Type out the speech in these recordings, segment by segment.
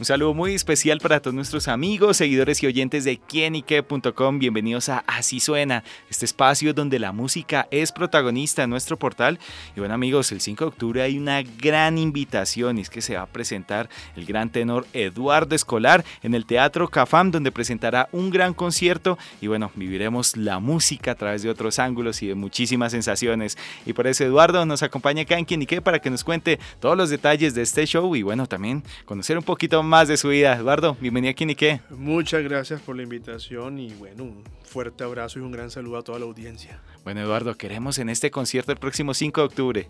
Un saludo muy especial para todos nuestros amigos, seguidores y oyentes de quienique.com. Bienvenidos a Así Suena, este espacio donde la música es protagonista en nuestro portal. Y bueno amigos, el 5 de octubre hay una gran invitación y es que se va a presentar el gran tenor Eduardo Escolar en el Teatro Cafam, donde presentará un gran concierto y bueno, viviremos la música a través de otros ángulos y de muchísimas sensaciones. Y por eso Eduardo nos acompaña acá en Quienique para que nos cuente todos los detalles de este show y bueno, también conocer un poquito más más de su vida. Eduardo, bienvenido aquí, qué. Muchas gracias por la invitación y bueno, un fuerte abrazo y un gran saludo a toda la audiencia. Bueno, Eduardo, queremos en este concierto el próximo 5 de octubre.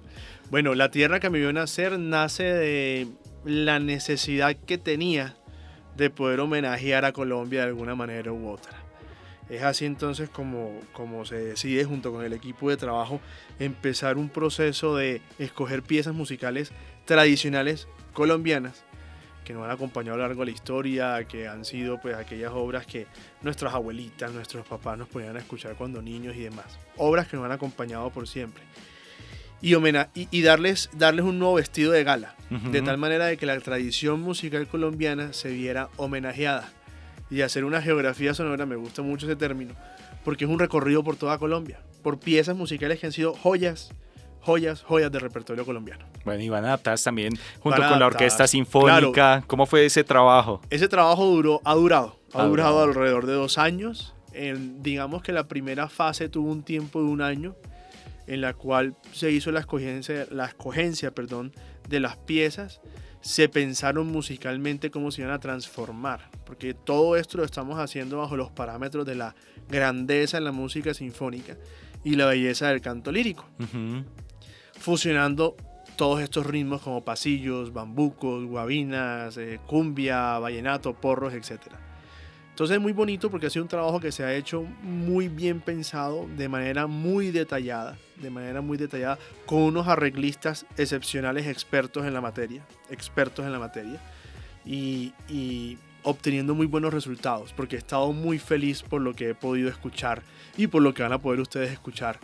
Bueno, La Tierra que me vio nacer nace de la necesidad que tenía de poder homenajear a Colombia de alguna manera u otra. Es así entonces como, como se decide junto con el equipo de trabajo empezar un proceso de escoger piezas musicales tradicionales colombianas que nos han acompañado a lo largo de la historia, que han sido pues aquellas obras que nuestras abuelitas, nuestros papás nos ponían a escuchar cuando niños y demás. Obras que nos han acompañado por siempre. Y, y, darles, darles un nuevo vestido de gala, de tal manera de que la tradición musical colombiana se viera homenajeada. Y hacer una geografía sonora, me gusta mucho ese término, porque es un recorrido por toda Colombia, por piezas musicales que han sido joyas joyas, joyas del repertorio colombiano. Bueno, y van adaptadas también junto con la Orquesta Sinfónica. ¿Cómo fue ese trabajo? Ese trabajo duró, ha durado, ha, durado, alrededor de dos años. digamos que la primera fase tuvo un tiempo de un año en la cual se hizo la escogencia, la escogencia perdón, de las piezas. Se pensaron musicalmente cómo se iban a transformar, porque todo esto lo estamos haciendo bajo los parámetros de la grandeza en la música sinfónica y la belleza del canto lírico fusionando todos estos ritmos como pasillos, bambucos, guabinas, eh, cumbia, vallenato, porros, etc. Entonces es muy bonito porque ha sido un trabajo que se ha hecho muy bien pensado, de manera muy detallada, de manera muy detallada, con unos arreglistas excepcionales expertos en la materia, expertos en la materia, y, y obteniendo muy buenos resultados, porque he estado muy feliz por lo que he podido escuchar y por lo que van a poder ustedes escuchar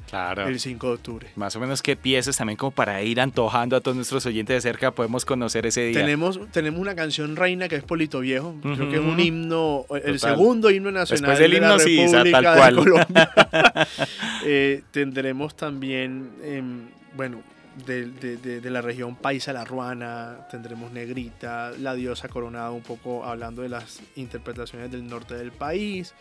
el 5 de octubre. Más o menos qué piezas también como para ir antojando a todos nuestros oyentes de cerca podemos conocer ese día. Tenemos, tenemos una canción reina que es Polito Viejo, creo que es un himno, el segundo himno nacional del himno, de la República tal cual. Colombia. Eh, tendremos también, em, bueno, de, la región Paisa, la Ruana, tendremos Negrita, la diosa coronada, un poco hablando de las interpretaciones del norte del país,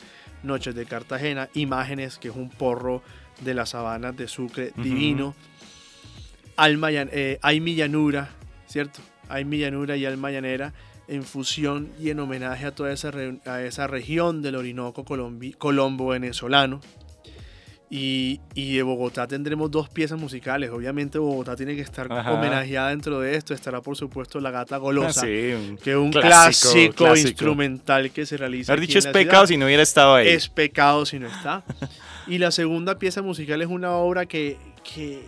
Noches de Cartagena, Imágenes, que es un porro de las sabanas de Sucre divino, Alma, eh, Hay mi llanura, ¿cierto? Hay mi llanura y Alma llanera en fusión y en homenaje a toda esa, a esa región del Orinoco colombo venezolano. Y, de Bogotá tendremos dos piezas musicales. Obviamente Bogotá tiene que estar homenajeada dentro de esto. Estará por supuesto La Gata Golosa, que es un clásico, instrumental que se realiza. Haber dicho es pecado si no hubiera estado ahí. Es pecado si no está. y la segunda pieza musical es una obra que, que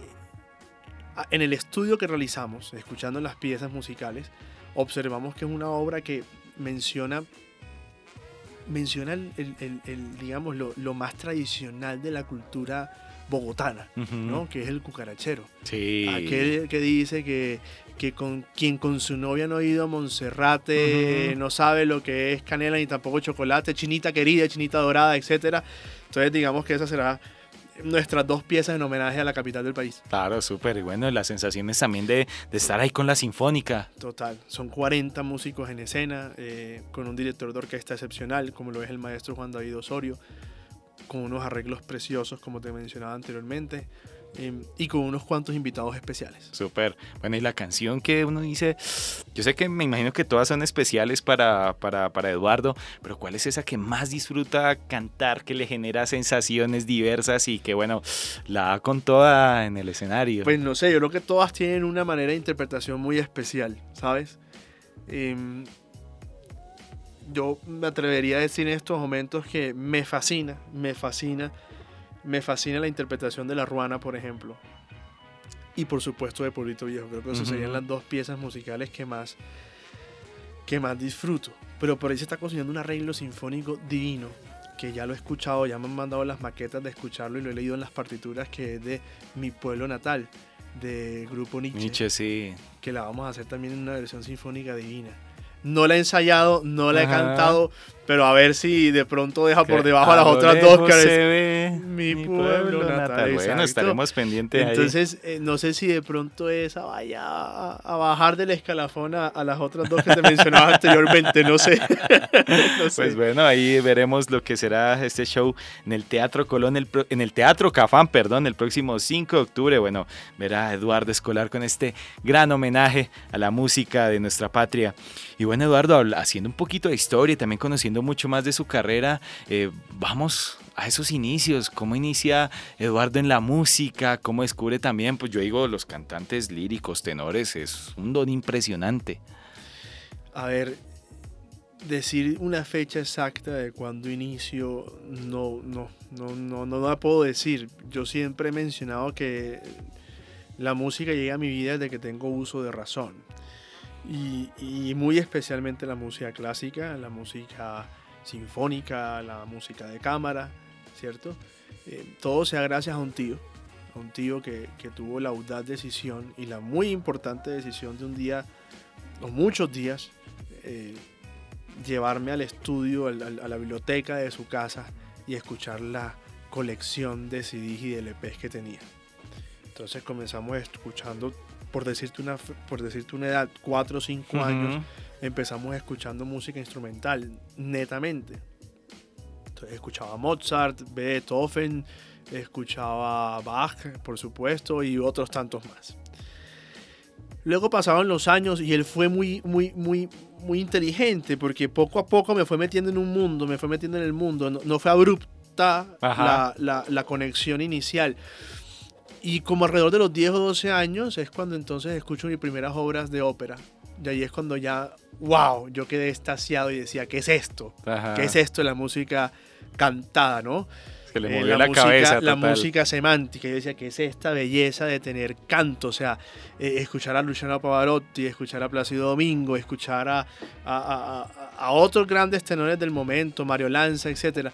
en el estudio que realizamos, escuchando las piezas musicales, observamos que es una obra que menciona menciona el, digamos, lo, más tradicional de la cultura bogotana, ¿no? Que es el cucarachero. Sí. Aquel que dice que, que con quien con su novia no ha ido a Monserrate, no sabe lo que es canela ni tampoco chocolate, chinita querida, chinita dorada, etcétera. Entonces digamos que esa será nuestras dos piezas en homenaje a la capital del país. Claro, súper. Y bueno, las sensaciones también de, estar ahí con la Sinfónica. Total. Son 40 músicos en escena, eh, con un director de orquesta excepcional, como lo es el maestro Juan David Osorio, con unos arreglos preciosos, como te mencionaba anteriormente. Em, y con unos cuantos invitados especiales. Súper. Bueno, y la canción que uno dice, yo sé que me imagino que todas son especiales para, para, para Eduardo, pero ¿cuál es esa que más disfruta cantar, que le genera sensaciones diversas y que, bueno, la da con toda en el escenario? Pues no sé, yo creo que todas tienen una manera de interpretación muy especial, ¿sabes? Em, yo me atrevería a decir en estos momentos que me fascina, me fascina me fascina la interpretación de la ruana, por ejemplo. y por supuesto de Pueblito Viejo. Creo que esas serían las dos piezas musicales que más, que más disfruto. Pero por ahí se está cocinando un arreglo sinfónico divino, que ya lo he escuchado, ya me han mandado las maquetas de escucharlo y lo he leído en las partituras, que es de mi pueblo natal, de Grupo Nietzsche, Nietzsche, sí. que la vamos a hacer también en una versión sinfónica divina. No la he ensayado, no la he Ajá. cantado, pero a ver si de pronto deja por debajo a las otras dos que se ve mi pueblo natal, Bueno, estaremos pendientes ahí. Entonces, eh, no sé si de pronto esa vaya a, a bajar del escalafón a, a las otras dos que te mencionaba anteriormente, no sé. No sé. Pues bueno, ahí veremos lo que será este show en el Teatro Colón, el en el Teatro Cafán, perdón, el próximo 5 de octubre. Bueno, verá a Eduardo Escolar con este gran homenaje a la música de nuestra patria. Y bueno, Eduardo, haciendo un poquito de historia y también conociendo mucho más de su carrera, eh, vamos a esos inicios. ¿Cómo inicia Eduardo en la música? ¿Cómo descubre también? Pues yo digo, los cantantes líricos, tenores, es un don impresionante. A ver, decir una fecha exacta de cuando inicio, no, no, no, no, no la puedo decir. Yo siempre he mencionado que la música llega a mi vida desde que tengo uso de razón. Y, y muy especialmente la música clásica, la música sinfónica, la música de cámara, ¿cierto? Eh, todo sea gracias a un tío, a un tío que, que tuvo la audaz decisión y la muy importante decisión de un día, o muchos días, eh, llevarme al estudio, al- al- a la biblioteca de su casa y escuchar la colección de CDs y de LPs que tenía. Entonces comenzamos escuchando, por decirte una, por decirte una edad, 4 o 5 años, Ujú. empezamos escuchando música instrumental, netamente. Entonces escuchaba Mozart, Beethoven, escuchaba Bach, por supuesto, y otros tantos más. Luego pasaron los años y él fue muy, muy, muy, muy inteligente porque poco a poco me fue metiendo en un mundo, me fue metiendo en el mundo. No, no fue abrupta la, la- la conexión inicial. Y como alrededor de los 10 o 12 años es cuando entonces escucho mis primeras obras de ópera. Y ahí es cuando ya, wow, yo quedé extasiado y decía, ¿qué es esto? Ajá. ¿Qué es esto? La música cantada, ¿no? Que le Eh, movió la, música, cabeza. la total. música semántica. Yo decía, ¿qué es esta belleza de tener canto? O sea, eh, escuchar a Luciano Pavarotti, escuchar a Plácido Domingo, escuchar a, a, a- a- a otros grandes tenores del momento, Mario Lanza, etc.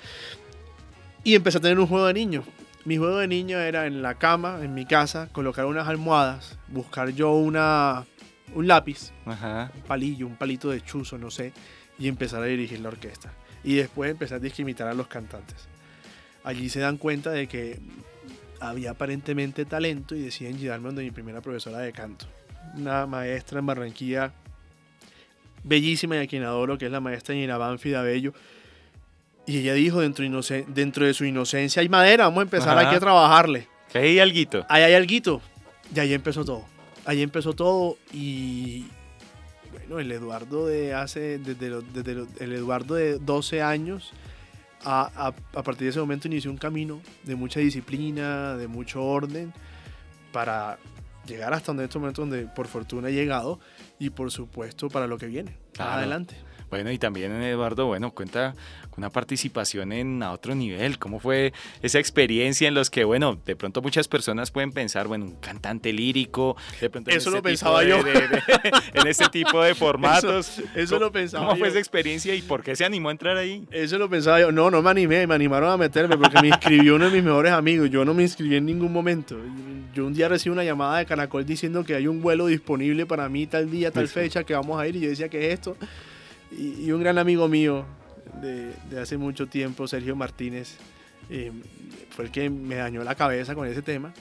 Y empecé a tener un juego de niño. Mi juego de niño era en la cama, en mi casa, colocar unas almohadas, buscar yo una, un lápiz, Ajá. un palillo, un palito de chuzo, no sé, y empezar a dirigir la orquesta. Y después empezar a discriminar a los cantantes. Allí se dan cuenta de que había aparentemente talento y deciden llevarme donde mi primera profesora de canto. Una maestra en Barranquilla bellísima y a quien adoro, que es la maestra Nina Banfi de Abello. Y ella dijo, dentro, de su inocencia hay madera, vamos a empezar Ajá. aquí a trabajarle. Que hay alguito. Ahí hay alguito. Y ahí empezó todo. Ahí empezó todo y bueno, el Eduardo de hace, desde, lo- desde lo- el Eduardo de 12 años, a, a- a partir de ese momento inició un camino de mucha disciplina, de mucho orden, para llegar hasta donde este momento donde por fortuna he llegado y por supuesto para lo que viene. Claro. Adelante. Bueno, y también Eduardo, bueno, cuenta con una participación en a otro nivel. ¿Cómo fue esa experiencia en los que, bueno, de pronto muchas personas pueden pensar, bueno, un cantante lírico, de pronto Eso este lo pensaba de- yo. de- de- en este tipo de formatos. Eso ¿Cómo- lo pensaba ¿Cómo fue yo. esa experiencia y por qué se animó a entrar ahí? Eso lo pensaba yo. No, no me animé, me animaron a meterme porque me inscribió uno de mis mejores amigos. Yo no me inscribí en ningún momento. Yo un día recibí una llamada de Caracol diciendo que hay un vuelo disponible para mí tal día, tal fecha, que vamos a ir. Y yo decía, ¿qué es esto? Y, un gran amigo mío de, hace mucho tiempo, Sergio Martínez, eh, fue el que me dañó la cabeza con ese tema.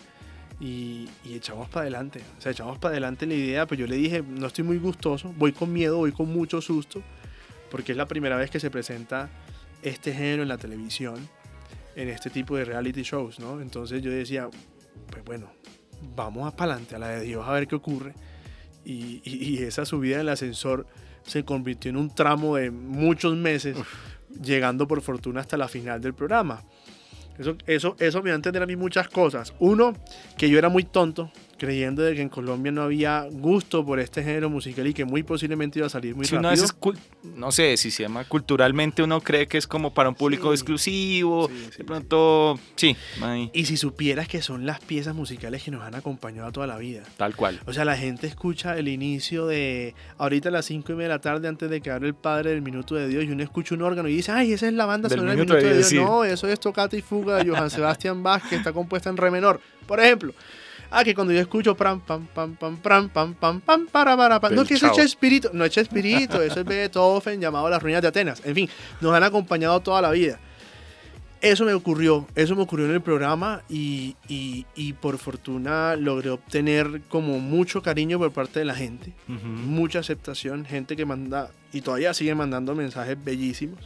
Y, y echamos para adelante. O sea, echamos para adelante la idea, pero yo le dije, no estoy muy gustoso, voy con miedo, voy con mucho susto, porque es la primera vez que se presenta este género en la televisión, en este tipo de reality shows, ¿no? Entonces yo decía, pues bueno, vamos para adelante, a la de Dios, a ver qué ocurre. Y, esa subida en el ascensor se convirtió en un tramo de muchos meses, llegando por fortuna hasta la final del programa. Eso, eso, eso me va a entender a mí muchas cosas. Uno, que yo era muy tonto, creyendo de que en Colombia no había gusto por este género musical y que muy posiblemente iba a salir muy Sí, rápido. veces no sé si se llama culturalmente, uno cree que es como para un público Sí. exclusivo. Sí, de pronto, sí, Y si supieras que son las piezas musicales que nos han acompañado toda la vida. tal cual. O sea, la gente escucha el inicio de ahorita a las 5 y media de la tarde antes de que hable el padre del minuto de Dios y uno escucha un órgano y dice, ay, esa es la banda sonora del Minuto de Dios. No, eso es Tocata y Fuga de Johann Sebastian Bach que está compuesta en re menor. Por ejemplo. Ah, que cuando yo escucho pam, pam, pam, pam, pam, pam, pam, pam, para, para, pam. No, que eso es. Chespirito. No es Chespirito, eso es Beethoven llamado Las Ruinas de Atenas. En fin, nos han acompañado toda la vida. Eso me ocurrió, eso me ocurrió en el programa y, y- y por fortuna logré obtener como mucho cariño por parte de la gente, mucha aceptación, gente que manda y todavía sigue mandando mensajes bellísimos.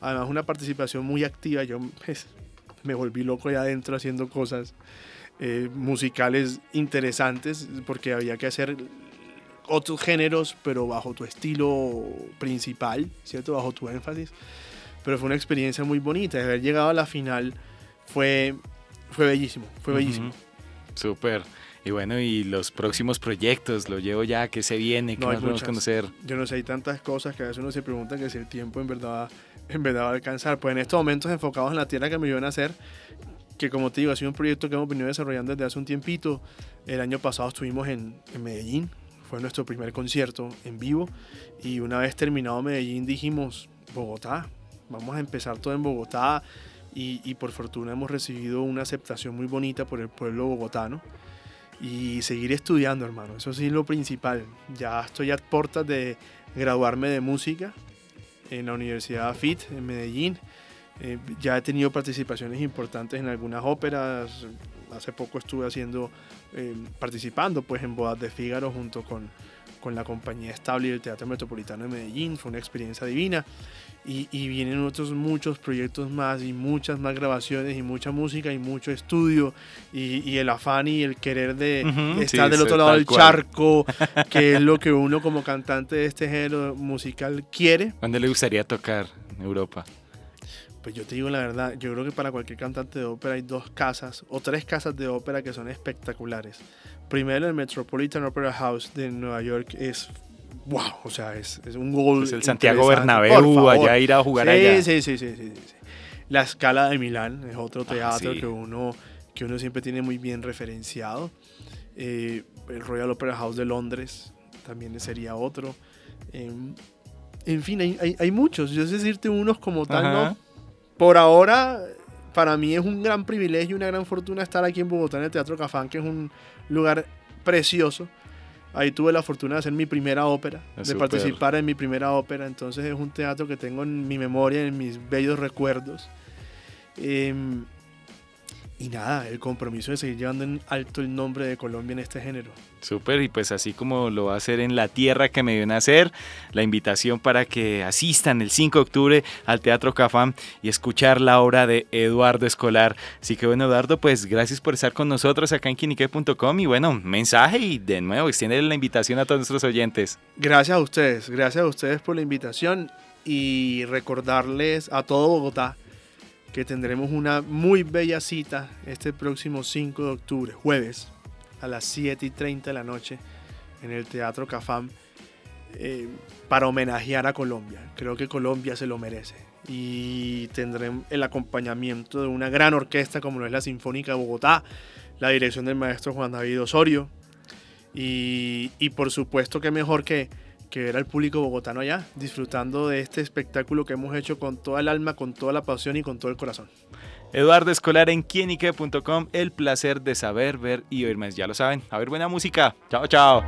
Además una participación muy activa, yo pues, me volví loco ahí adentro haciendo cosas eh, musicales interesantes porque había que hacer otros géneros pero bajo tu estilo principal, ¿cierto? Bajo tu énfasis pero fue una experiencia muy bonita. Haber llegado a la final fue, fue bellísimo, fue bellísimo. Ujú. Súper. Y bueno, y los próximos proyectos, lo llevo ya, ¿qué se viene? ¿Qué No, más podemos muchas. conocer? Yo no sé, hay tantas cosas que a veces uno se pregunta que si el tiempo en verdad, en verdad va a alcanzar. Pues en estos momentos enfocados en la tierra que me iban a hacer, que como te digo, ha sido un proyecto que hemos venido desarrollando desde hace un tiempito. El año pasado estuvimos en, en Medellín, fue nuestro primer concierto en vivo. Y una vez terminado Medellín dijimos, Bogotá, vamos a empezar todo en Bogotá. Y, y por fortuna hemos recibido una aceptación muy bonita por el pueblo bogotano. Y seguir estudiando, hermano, eso sí es lo principal. Ya estoy a puertas de graduarme de música en la Universidad FIT en Medellín. Eh, ya he tenido participaciones importantes en algunas óperas. Hace poco estuve haciendo, eh, participando pues en Bodas de Fígaro junto con, con la compañía estable del Teatro Metropolitano de Medellín. Fue una experiencia divina. Y, y vienen otros muchos proyectos más y muchas más grabaciones y mucha música y mucho estudio y, y el afán y el querer de Ujú, estar sí, del otro lado del cual. charco, que es lo que uno como cantante de este género musical quiere. ¿Cuándo le gustaría tocar en Europa? Pues yo te digo la verdad, yo creo que para cualquier cantante de ópera hay dos casas o tres casas de ópera que son espectaculares. Primero el Metropolitan Opera House de Nueva York es wow, o sea, es, es un gol. Es el Santiago. Bernabéu, allá ir a jugar sí, allá. Sí, sí, sí, sí, sí. La Scala de Milán es otro Ah, teatro sí. que, uno, que uno siempre tiene muy bien referenciado. Eh, el Royal Opera House de Londres también sería otro. Em, en fin, hay, hay, hay muchos. Yo sé decirte unos como tal, Ajá. ¿no? Por ahora, para mí es un gran privilegio y una gran fortuna estar aquí en Bogotá, en el Teatro Cafán, que es un lugar precioso. Ahí tuve la fortuna de hacer mi primera ópera, Ah, de participar en mi primera ópera. Entonces es un teatro que tengo en mi memoria, en mis bellos recuerdos. Em, y nada, el compromiso de seguir llevando en alto el nombre de Colombia en este género. Súper, y pues así como lo va a hacer en la tierra que me dio nacer, la invitación para que asistan el 5 de octubre al Teatro Cafam y escuchar la obra de Eduardo Escolar. Así que bueno, Eduardo, pues gracias por estar con nosotros acá en quinique.com y bueno, mensaje y de nuevo extiende la invitación a todos nuestros oyentes. Gracias a ustedes, gracias a ustedes por la invitación y recordarles a todo Bogotá que tendremos una muy bella cita este próximo 5 de octubre, jueves, a las 7 y 30 de la noche, en el Teatro Cafam, eh, para homenajear a Colombia. Creo que Colombia se lo merece. Y tendremos el acompañamiento de una gran orquesta como lo es la Sinfónica de Bogotá, la dirección del maestro Juan David Osorio. Y, y por supuesto que mejor que, que ver al público bogotano allá, disfrutando de este espectáculo que hemos hecho con toda el alma, con toda la pasión y con todo el corazón. Eduardo Escolar en quienique.com, el placer de saber, ver y oír más. Ya lo saben, a ver buena música. Chao, chao.